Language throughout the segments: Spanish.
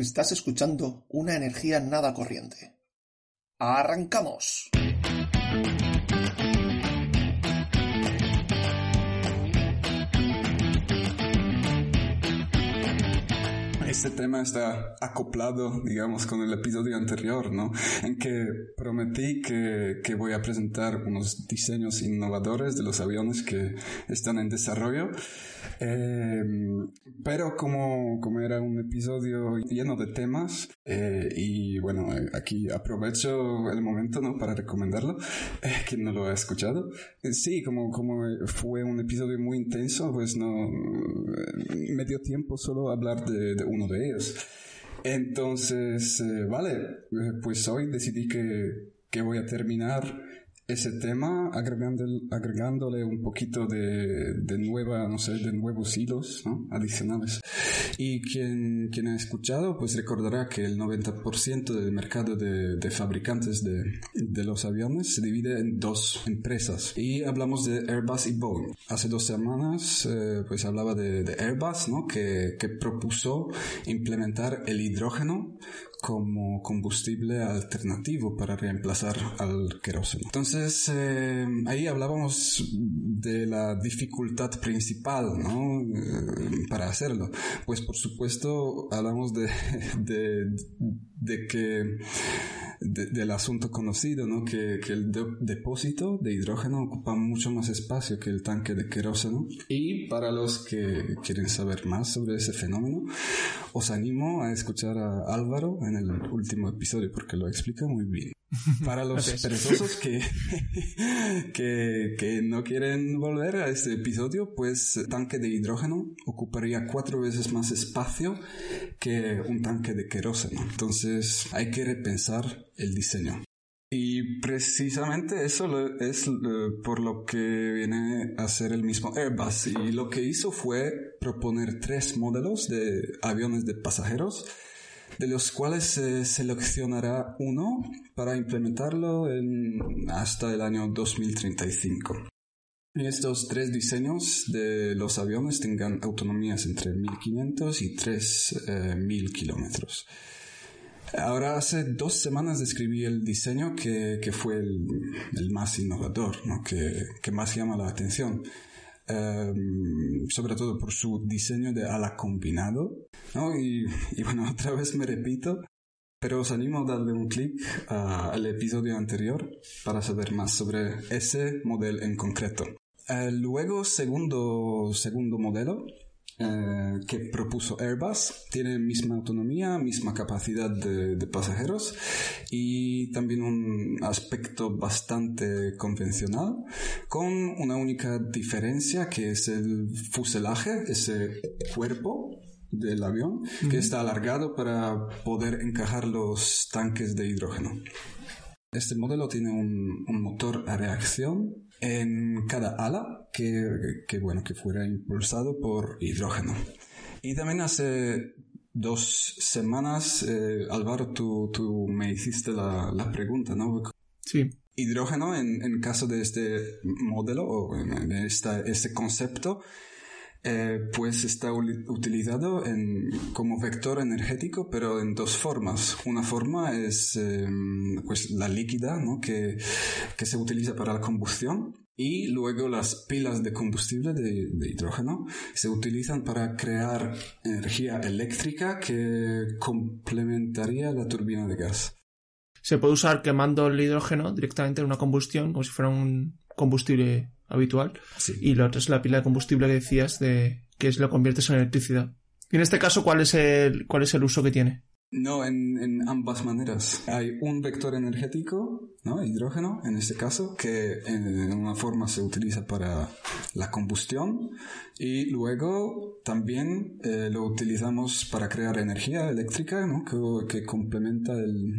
Estás escuchando una energía nada corriente. ¡Arrancamos! Este tema está acoplado, digamos, con el episodio anterior, ¿no? En que prometí que, que voy a presentar unos diseños innovadores de los aviones que están en desarrollo. Eh, pero como, como era un episodio lleno de temas, eh, y bueno, aquí aprovecho el momento ¿no? para recomendarlo, eh, quien no lo ha escuchado. Eh, sí, como, como fue un episodio muy intenso, pues no eh, me dio tiempo solo hablar de, de uno de ellos. Entonces, eh, vale, eh, pues hoy decidí que, que voy a terminar ese tema agregándole, agregándole un poquito de, de, nueva, no sé, de nuevos hilos ¿no? adicionales. Y quien, quien ha escuchado, pues recordará que el 90% del mercado de, de fabricantes de, de, los aviones se divide en dos empresas. Y hablamos de Airbus y Boeing. Hace dos semanas, eh, pues hablaba de, Airbus, ¿no? Que, que propuso implementar el hidrógeno como combustible alternativo para reemplazar al queroseno. Entonces, eh, ahí hablábamos de la dificultad principal, ¿no? Eh, para hacerlo. Pues por supuesto, hablamos de, de, de que de, del asunto conocido, ¿no? Que, que el de, depósito de hidrógeno ocupa mucho más espacio que el tanque de querógeno. Y para los que quieren saber más sobre ese fenómeno, os animo a escuchar a Álvaro en el último episodio porque lo explica muy bien. Para los perezosos que, que, que no quieren volver a este episodio, pues el tanque de hidrógeno ocuparía cuatro veces más espacio que un tanque de querógeno. Entonces hay que repensar el diseño. Y precisamente eso es por lo que viene a ser el mismo Airbus. Y lo que hizo fue proponer tres modelos de aviones de pasajeros de los cuales se seleccionará uno para implementarlo en hasta el año 2035. Y estos tres diseños de los aviones tengan autonomías entre 1500 y 3000 kilómetros. Ahora hace dos semanas describí el diseño que, que fue el, el, más innovador, ¿no? que, que más llama la atención. Um, sobre todo por su diseño de ala combinado. ¿no? Y, y, bueno, otra vez me repito, pero os animo a darle un clic al episodio anterior para saber más sobre ese modelo en concreto. Luego, segundo, segundo modelo, eh, que propuso Airbus tiene misma autonomía, misma capacidad de, de, pasajeros y también un aspecto bastante convencional con una única diferencia que es el fuselaje, ese cuerpo del avión que está alargado para poder encajar los tanques de hidrógeno. Este modelo tiene un, un motor a reacción en cada ala que, que, bueno, que fuera impulsado por hidrógeno. Y también hace dos semanas, eh, Álvaro, tú, tú, me hiciste la, la, pregunta, ¿no? Sí. Hidrógeno, en, en caso de este modelo o en esta, este concepto, eh, pues está utilizado como vector energético, pero en dos formas. Una forma es eh, pues la líquida, ¿no? que, que se utiliza para la combustión. Y luego las pilas de combustible de, de, hidrógeno se utilizan para crear energía eléctrica que complementaría la turbina de gas. Se puede usar quemando el hidrógeno directamente en una combustión, como si fuera un combustible habitual. Sí. Y lo otro es la pila de combustible que decías de que es lo conviertes en electricidad. Y en este caso, ¿cuál es el, cuál es el uso que tiene? No, en, en, ambas maneras. Hay un vector energético, ¿no? Hidrógeno, en este caso, que en una forma se utiliza para la combustión y luego también eh, lo utilizamos para crear energía eléctrica, ¿no? Que, que complementa el,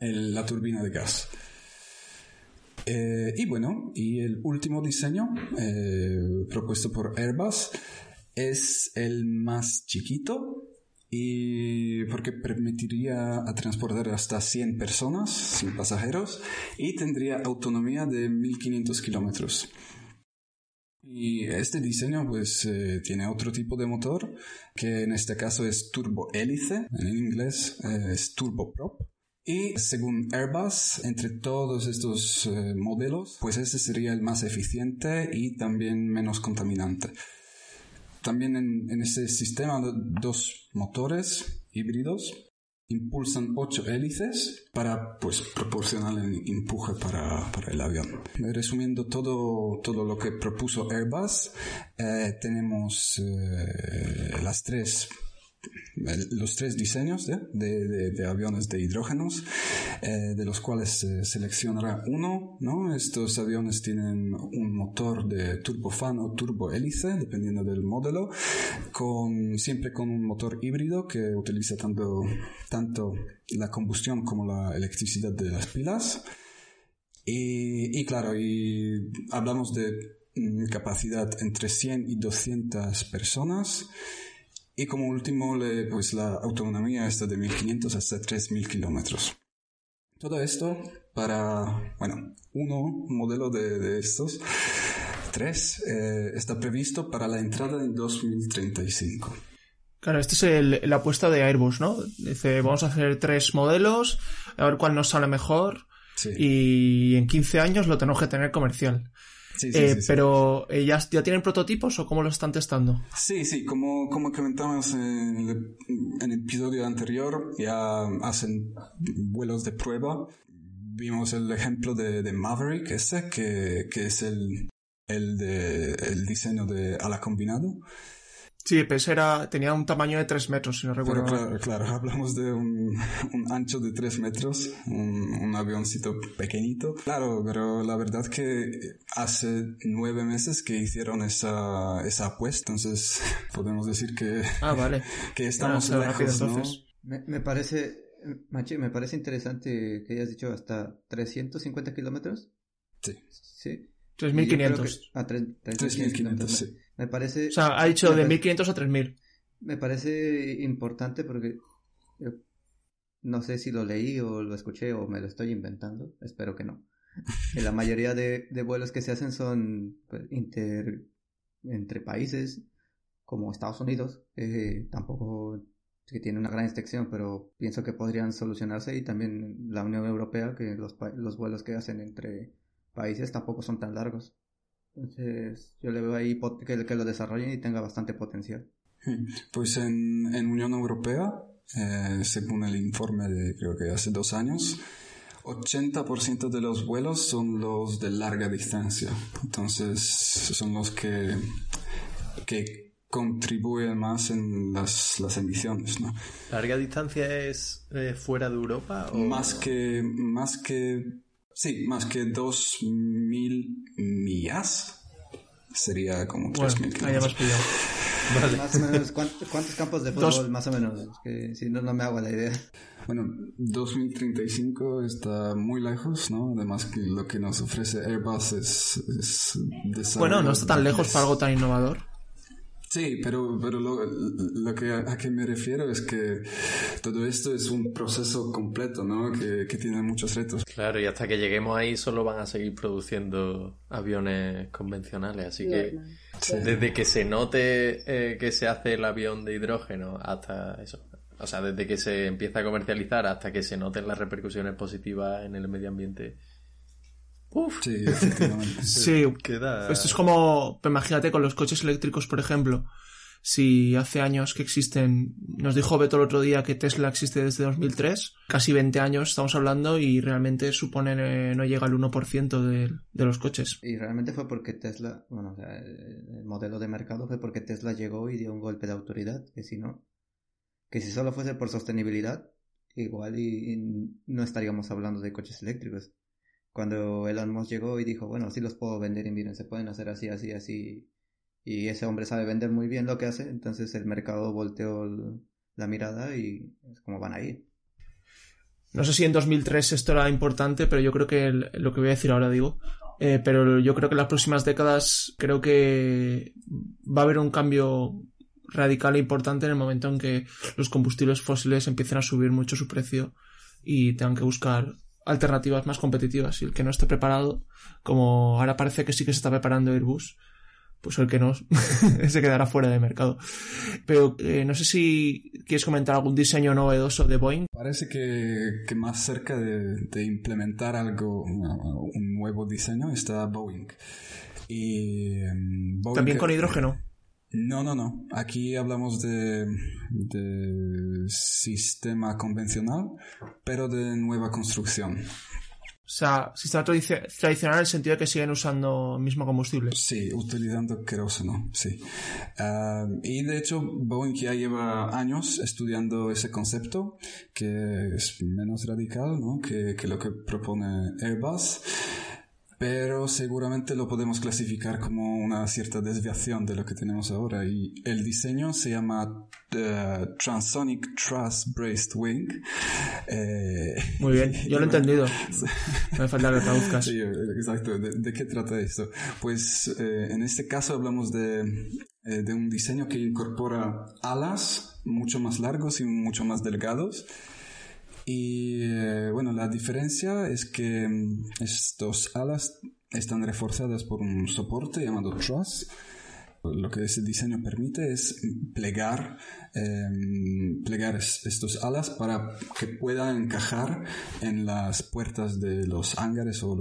el, la turbina de gas. Eh, y bueno, y el último diseño eh, propuesto por Airbus es el más chiquito y porque permitiría transportar hasta 100 personas sin pasajeros y tendría autonomía de 1500 kilómetros. Y este diseño pues eh, tiene otro tipo de motor que en este caso es turbo hélice, en inglés es turboprop. Y según Airbus, entre todos estos eh, modelos, pues este sería el más eficiente y también menos contaminante. También en, en este sistema dos motores híbridos impulsan ocho hélices para pues proporcionar el empuje para, para el avión. Resumiendo todo, todo lo que propuso Airbus, eh, tenemos eh, las tres los tres diseños de, de, de, aviones de hidrógenos, eh, de los cuales se seleccionará uno. ¿no? Estos aviones tienen un motor de turbofan o turbohélice, dependiendo del modelo, con, siempre con un motor híbrido que utiliza tanto, tanto la combustión como la electricidad de las pilas. Y, y claro, y hablamos de mm, capacidad entre 100 y 200 personas. Y como último, pues la autonomía está de 1500 hasta 3000 kilómetros. Todo esto para, bueno, uno modelo de, de estos, tres, eh, está previsto para la entrada en 2035. Claro, esta es el, la apuesta de Airbus, ¿no? Dice, vamos a hacer tres modelos, a ver cuál nos sale mejor. Sí. Y en 15 años lo tenemos que tener comercial. Sí, sí, eh, sí, pero eh, ¿ya, ¿ya tienen prototipos o cómo lo están testando? Sí, sí, como, como comentamos en el, en el episodio anterior, ya hacen vuelos de prueba. Vimos el ejemplo de, de Maverick, ese, que, que es el, el, de, el diseño de ala combinado. Sí, pues era, tenía un tamaño de 3 metros, si no recuerdo. Pero claro, claro, hablamos de un, un ancho de 3 metros, un, un, avioncito pequeñito. Claro, pero la verdad que hace nueve meses que hicieron esa, esa apuesta, entonces podemos decir que, ah, vale. que estamos ah, lejos, ¿no? Me, me parece, Machi, me parece interesante que hayas dicho hasta 350 kilómetros. Sí. Sí. 3.500. A 3.500, sí. Me parece... O sea, ha dicho de 1.500 a 3.000. Me parece importante porque no sé si lo leí o lo escuché o me lo estoy inventando. Espero que no. la mayoría de, de, vuelos que se hacen son pues, inter, entre países como Estados Unidos. Eh, tampoco que tiene una gran extensión, pero pienso que podrían solucionarse y también la Unión Europea, que los, los vuelos que hacen entre países tampoco son tan largos. Entonces, yo le veo ahí que, que lo desarrollen y tenga bastante potencial. Pues en, en Unión Europea, eh, según el informe de creo que hace dos años, 80% de los vuelos son los de larga distancia. Entonces, son los que, que contribuyen más en las, las emisiones, ¿no? ¿Larga distancia es eh, fuera de Europa? O... Más que, más que Sí, más que 2.000 millas. Sería como 3.000 bueno, kilómetros. Vale. Más o menos, ¿cuántos, cuántos campos de fútbol Dos... más o menos? Que si no, no me hago la idea. Bueno, 2035 está muy lejos, ¿no? Además que lo que nos ofrece Airbus es... es bueno, no está tan lejos para algo tan innovador. Sí, pero, pero lo, lo que a, a, que me refiero es que todo esto es un proceso completo, ¿no? Que, que, tiene muchos retos. Claro, y hasta que lleguemos ahí solo van a seguir produciendo aviones convencionales, así que sí. desde que se note eh, que se hace el avión de hidrógeno hasta eso. O sea, desde que se empieza a comercializar hasta que se noten las repercusiones positivas en el medio ambiente Uf. Sí, sí. Queda... Esto es como, imagínate con los coches eléctricos, por ejemplo. Si hace años que existen, nos dijo Beto el otro día que Tesla existe desde 2003, casi 20 años estamos hablando y realmente supone eh, no llega al 1% de, de, los coches. Y realmente fue porque Tesla, bueno, o sea, el modelo de mercado fue porque Tesla llegó y dio un golpe de autoridad, que si no, que si solo fuese por sostenibilidad, igual y, y no estaríamos hablando de coches eléctricos cuando Elon Musk llegó y dijo, bueno, sí los puedo vender y miren, se pueden hacer así, así, así. Y ese hombre sabe vender muy bien lo que hace, entonces el mercado volteó la mirada y es como van a ir. No sé si en 2003 esto era importante, pero yo creo que lo que voy a decir ahora digo, eh, pero yo creo que en las próximas décadas creo que va a haber un cambio radical e importante en el momento en que los combustibles fósiles empiecen a subir mucho su precio y tengan que buscar alternativas más competitivas y el que no esté preparado, como ahora parece que sí que se está preparando Airbus, pues el que no se quedará fuera de mercado. Pero eh, no sé si quieres comentar algún diseño novedoso de Boeing. Parece que, que más cerca de, de, implementar algo, un nuevo diseño, está Boeing. Y, em, Boeing También con hidrógeno. No, no, no. Aquí hablamos de, de sistema convencional, pero de nueva construcción. O sea, sistema tradicional en el sentido de que siguen usando el mismo combustible. Sí, utilizando queroseno, sí. Ah, y de hecho, Boeing ya lleva años estudiando ese concepto, que es menos radical ¿no? que, que lo que propone Airbus pero seguramente lo podemos clasificar como una cierta desviación de lo que tenemos ahora y el diseño se llama uh, Transonic Truss Braced Wing. Eh, Muy bien, yo lo he entendido. Me falta que traduzcas. Sí, exacto. ¿De, qué trata esto? Pues eh, en este caso hablamos de, eh, de un diseño que incorpora alas mucho más largos y mucho más delgados y eh, bueno, la diferencia es que mm, estos alas están reforzadas por un soporte llamado truss. Lo que ese diseño permite es plegar, em, plegar estos alas para que puedan encajar en las puertas de los hangares o,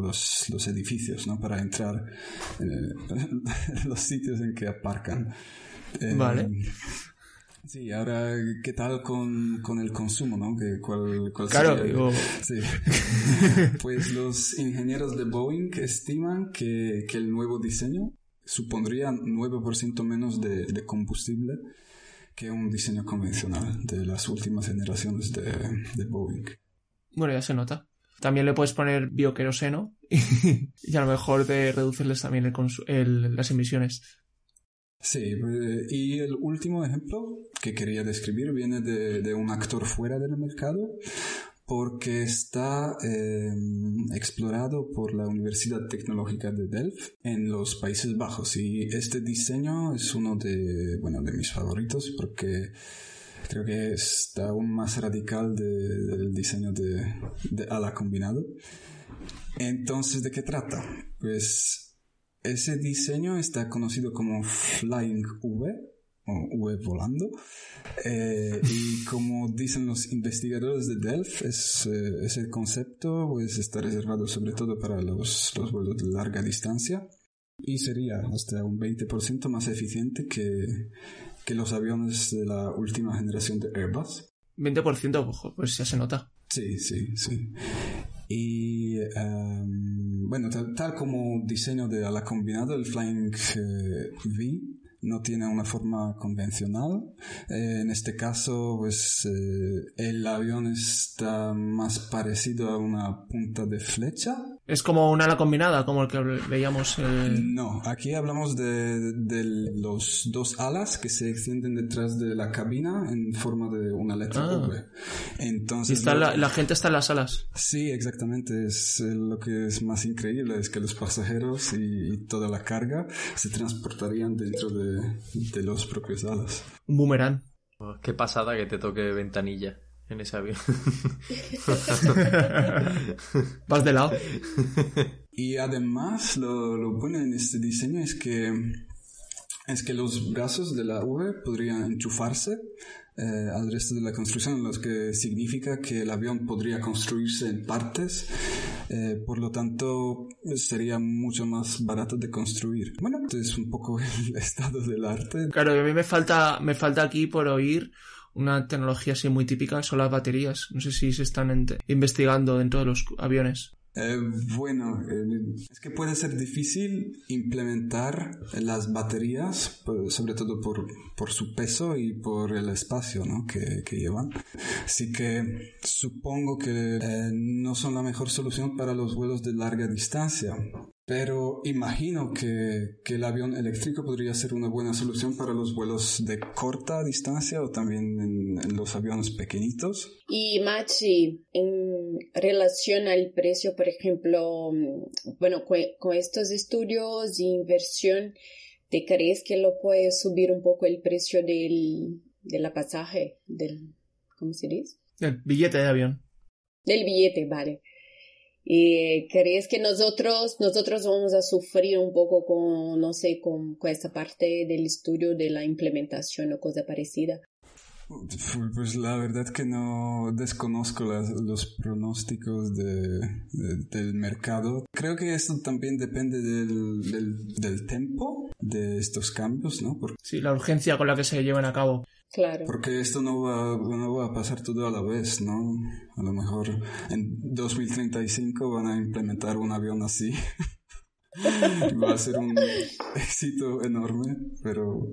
los, los, edificios, ¿no? Para entrar en los sitios en que aparcan. Vale. Sí, ahora, ¿qué tal con, con el consumo, no? ¿Cuál, cuál claro, digo... Sí. pues los ingenieros de Boeing estiman que, que el nuevo diseño supondría 9% menos de, de, combustible que un diseño convencional de las últimas generaciones de, de Boeing. Bueno, ya se nota. También le puedes poner bioqueroseno y a lo mejor de reducirles también el el, las emisiones. Sí, pues, y el último ejemplo que quería describir viene de, de un actor fuera del mercado porque está em, explorado por la Universidad Tecnológica de Delft en los Países Bajos y este diseño es uno de, bueno, de mis favoritos porque creo que está aún más radical del diseño de, de ala combinado. Entonces, ¿de qué trata? Pues ese diseño está conocido como Flying V o V volando. Eh, y como dicen los investigadores de Delft, es, eh, ese concepto pues, está reservado sobre todo para los, los vuelos de larga distancia y sería hasta un 20% más eficiente que, que los aviones de la última generación de Airbus. 20%, pues ya se nota. Sí, sí, sí. Y em, bueno, tal, como diseño de ala combinado, el Flying eh, V no tiene una forma convencional. Eh, en este caso, pues eh, el avión está más parecido a una punta de flecha. Es como una ala combinada, como el que veíamos. No, aquí hablamos de, de, los dos alas que se extienden detrás de la cabina en forma de una letra ah. V. Entonces, está la, gente está en las alas. Sí, exactamente. Es eh, lo que es más increíble es que los pasajeros y toda la carga se transportarían dentro de de, los propios alas. Un boomerang. Oh, qué pasada que te toque ventanilla en ese avión. Vas de lado. Y además, lo, lo bueno en este diseño es que es que los brazos de la V podrían enchufarse eh, al resto de la construcción, lo que significa que el avión podría construirse en partes, eh, por lo tanto sería mucho más barato de construir. Bueno, es un poco el estado del arte. Claro, a mí me falta, me falta aquí por oír una tecnología así muy típica, son las baterías. No sé si se están investigando dentro de los aviones. Eh, bueno, eh, es que puede ser difícil implementar las baterías, sobre todo por, por su peso y por el espacio ¿no? que, que, llevan. Así que supongo que eh, no son la mejor solución para los vuelos de larga distancia. Pero imagino que, que, el avión eléctrico podría ser una buena solución para los vuelos de corta distancia o también en, los aviones pequeñitos. Y Machi, en relación al precio, por ejemplo, bueno, con, estos estudios de inversión, ¿te crees que lo puede subir un poco el precio del, de la pasaje? Del, ¿Cómo se dice? El billete de avión. Del billete, vale. ¿Y crees que nosotros, nosotros vamos a sufrir un poco con, no sé, con, con esta parte del estudio de la implementación o cosa parecida? Pues la verdad que no desconozco los pronósticos de, del mercado. Creo que esto también depende del, del, del tempo de estos cambios, ¿no? Porque, sí, la urgencia con la que se llevan a cabo. Claro. Porque esto no va, no va a pasar todo a la vez, ¿no? A lo mejor en 2035 van a implementar un avión así. va a ser un éxito enorme, pero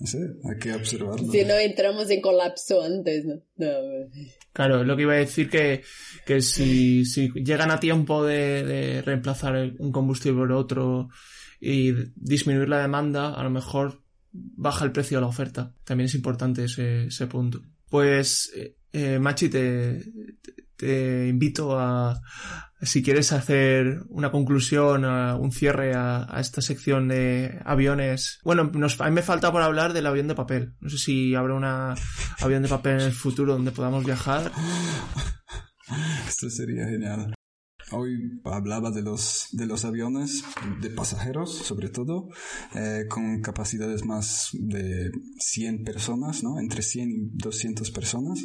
no sé, hay que observarlo. Si no entramos en colapso antes, ¿no? Claro, lo que iba a decir que, que si, si llegan a tiempo de, de reemplazar un combustible por otro y disminuir la demanda, a lo mejor baja el precio de la oferta. También es importante ese, punto. Pues, eh, eh Machi, te, te invito a, si quieres hacer una conclusión, un cierre a, esta sección de aviones. Bueno, nos, a mí me falta por hablar del avión de papel. No sé si habrá un avión de papel en el futuro donde podamos viajar. Esto sería genial. Hoy hablaba de los, de los aviones de pasajeros, sobre todo, eh, con capacidades más de 100 personas, ¿no? Entre 100 y 200 personas,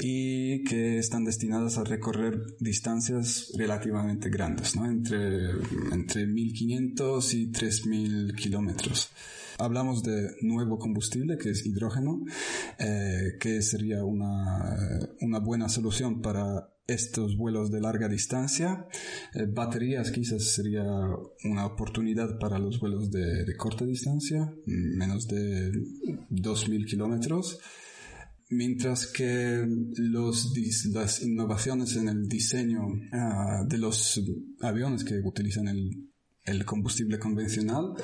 y que están destinadas a recorrer distancias relativamente grandes, ¿no? Entre, entre 1500 y 3000 kilómetros hablamos de nuevo combustible, que es hidrógeno, eh, que sería una, una buena solución para estos vuelos de larga distancia. Eh, baterías quizás sería una oportunidad para los vuelos de, corta distancia, menos de 2.000 kilómetros. Mientras que los, las innovaciones en el diseño ah, de los aviones que utilizan el el combustible convencional,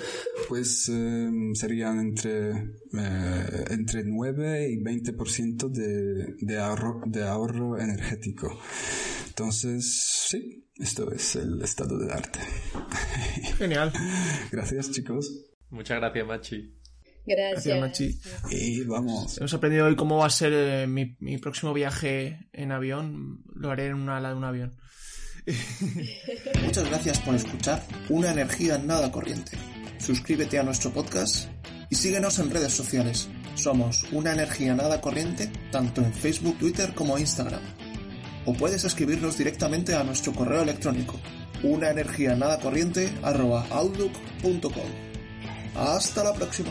pues em, serían entre, eh, entre 9 y 20% de, de, ahorro, de ahorro energético. Entonces, sí, esto es el estado del arte. Genial. Gracias, chicos. Muchas gracias, Machi. Gracias. Machi. Y vamos. Hemos aprendido hoy cómo va a ser eh, mi, mi, próximo viaje en avión. Lo haré en una ala de un avión. Muchas gracias por escuchar Una energía nada corriente. Suscríbete a nuestro podcast y síguenos en redes sociales. Somos Una energía nada corriente tanto en Facebook, Twitter como Instagram. O puedes escribirnos directamente a nuestro correo electrónico una energía nada corriente Hasta la próxima.